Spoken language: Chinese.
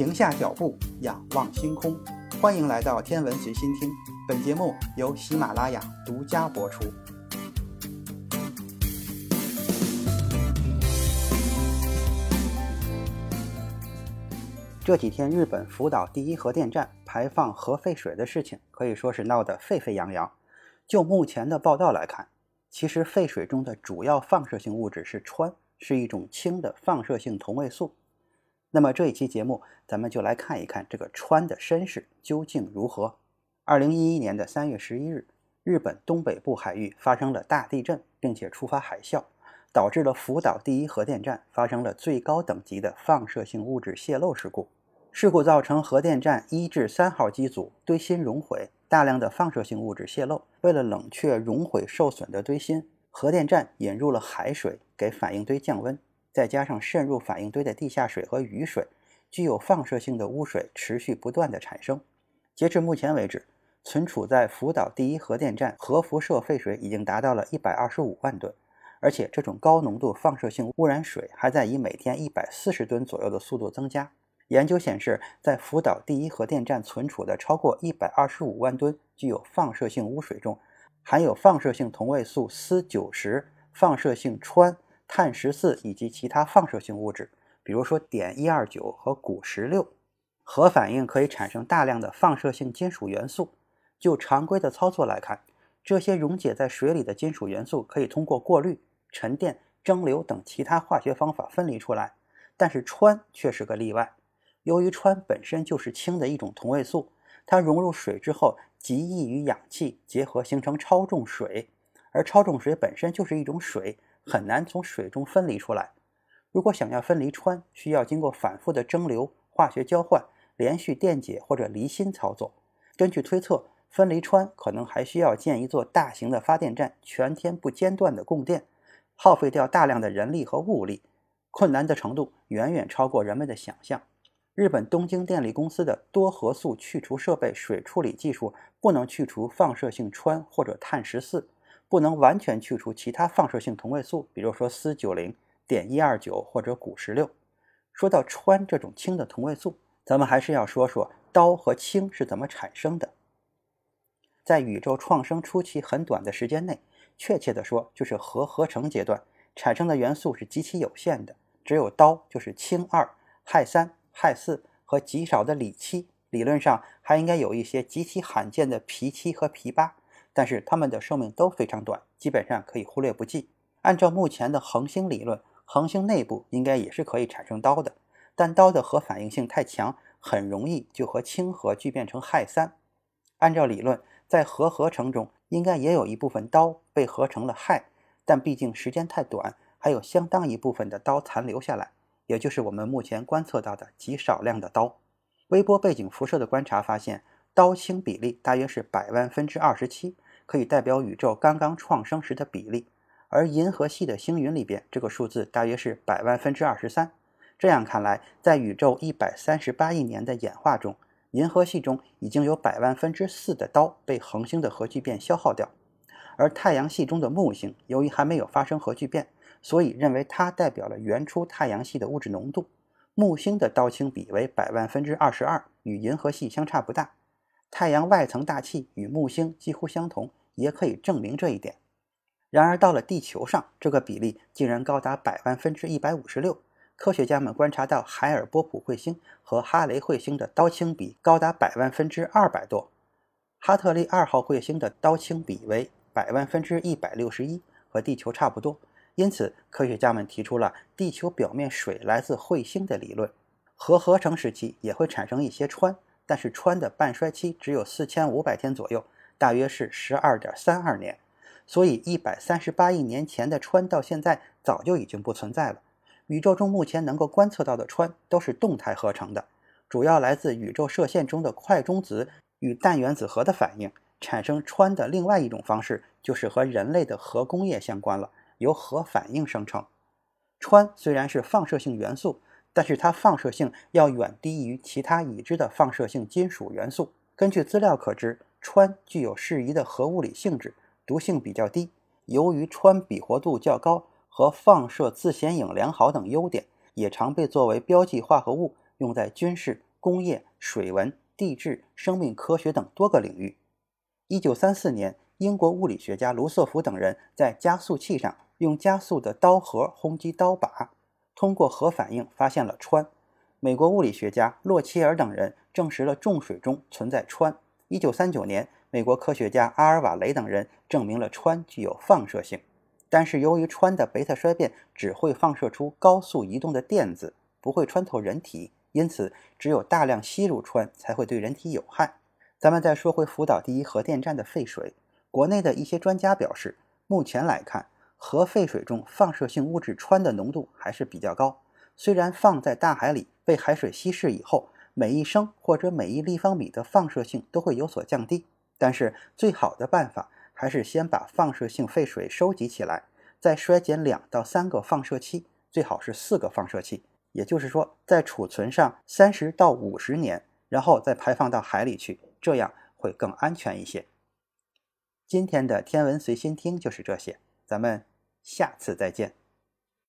停下脚步，仰望星空。欢迎来到天文随心听，本节目由喜马拉雅独家播出。这几天，日本福岛第一核电站排放核废水的事情可以说是闹得沸沸扬扬。就目前的报道来看，其实废水中的主要放射性物质是氚，是一种氢的放射性同位素。那么这一期节目，咱们就来看一看这个川的身世究竟如何。二零一一年的三月十一日，日本东北部海域发生了大地震，并且触发海啸，导致了福岛第一核电站发生了最高等级的放射性物质泄漏事故。事故造成核电站一至三号机组堆芯熔毁，大量的放射性物质泄漏。为了冷却熔毁受损的堆芯，核电站引入了海水给反应堆降温。再加上渗入反应堆的地下水和雨水，具有放射性的污水持续不断的产生。截至目前为止，存储在福岛第一核电站核辐射废水已经达到了一百二十五万吨，而且这种高浓度放射性污染水还在以每天一百四十吨左右的速度增加。研究显示，在福岛第一核电站存储的超过一百二十五万吨具有放射性污水中，含有放射性同位素铯九十、放射性氚。碳十四以及其他放射性物质，比如说碘一二九和钴十六，核反应可以产生大量的放射性金属元素。就常规的操作来看，这些溶解在水里的金属元素可以通过过滤、沉淀、蒸馏等其他化学方法分离出来。但是氚却是个例外，由于氚本身就是氢的一种同位素，它融入水之后极易与氧气结合形成超重水，而超重水本身就是一种水。很难从水中分离出来。如果想要分离氚，需要经过反复的蒸馏、化学交换、连续电解或者离心操作。根据推测，分离氚可能还需要建一座大型的发电站，全天不间断的供电，耗费掉大量的人力和物力，困难的程度远远超过人们的想象。日本东京电力公司的多核素去除设备水处理技术不能去除放射性氚或者碳十四。不能完全去除其他放射性同位素，比如说铯九零、碘一二九或者钴十六。说到氚这种氢的同位素，咱们还是要说说氘和氢是怎么产生的。在宇宙创生初期很短的时间内，确切的说就是核合成阶段，产生的元素是极其有限的，只有氘，就是氢二、氦三、氦四和极少的锂七，理论上还应该有一些极其罕见的铍七和铍八。但是它们的寿命都非常短，基本上可以忽略不计。按照目前的恒星理论，恒星内部应该也是可以产生氘的，但氘的核反应性太强，很容易就和氢核聚变成氦三。按照理论，在核合成中应该也有一部分氘被合成了氦，但毕竟时间太短，还有相当一部分的氘残留下来，也就是我们目前观测到的极少量的氘。微波背景辐射的观察发现。氘氢比例大约是百万分之二十七，可以代表宇宙刚刚创生时的比例。而银河系的星云里边，这个数字大约是百万分之二十三。这样看来，在宇宙一百三十八亿年的演化中，银河系中已经有百万分之四的氘被恒星的核聚变消耗掉。而太阳系中的木星，由于还没有发生核聚变，所以认为它代表了原初太阳系的物质浓度。木星的氘氢比为百万分之二十二，与银河系相差不大。太阳外层大气与木星几乎相同，也可以证明这一点。然而到了地球上，这个比例竟然高达百万分之一百五十六。科学家们观察到海尔波普彗星和哈雷彗星的氘氢比高达百万分之二百多，哈特利二号彗星的氘氢比为百万分之一百六十一，和地球差不多。因此，科学家们提出了地球表面水来自彗星的理论。核合成时期也会产生一些氚。但是氚的半衰期只有四千五百天左右，大约是十二点三二年，所以一百三十八亿年前的氚到现在早就已经不存在了。宇宙中目前能够观测到的氚都是动态合成的，主要来自宇宙射线中的快中子与氮原子核的反应。产生氚的另外一种方式就是和人类的核工业相关了，由核反应生成。氚虽然是放射性元素。但是它放射性要远低于其他已知的放射性金属元素。根据资料可知，氚具有适宜的核物理性质，毒性比较低。由于氚比活度较高和放射自显影良好等优点，也常被作为标记化合物用在军事、工业、水文、地质、生命科学等多个领域。一九三四年，英国物理学家卢瑟福等人在加速器上用加速的刀核轰击刀把，通过核反应发现了氚。美国物理学家洛奇尔等人证实了重水中存在氚。一九三九年，美国科学家阿尔瓦雷等人证明了氚具有放射性。但是由于氚的贝塔衰变只会放射出高速移动的电子，不会穿透人体，因此只有大量吸入氚才会对人体有害。咱们再说回福岛第一核电站的废水，国内的一些专家表示，目前来看，核废水中放射性物质氚的浓度还是比较高。虽然放在大海里被海水稀释以后，每一升或者每一立方米的放射性都会有所降低，但是最好的办法。还是先把放射性废水收集起来，再衰减两到三个放射期，最好是四个放射期，也就是说，在储存上三十到五十年，然后再排放到海里去，这样会更安全一些。今天的天文随心听就是这些，咱们下次再见。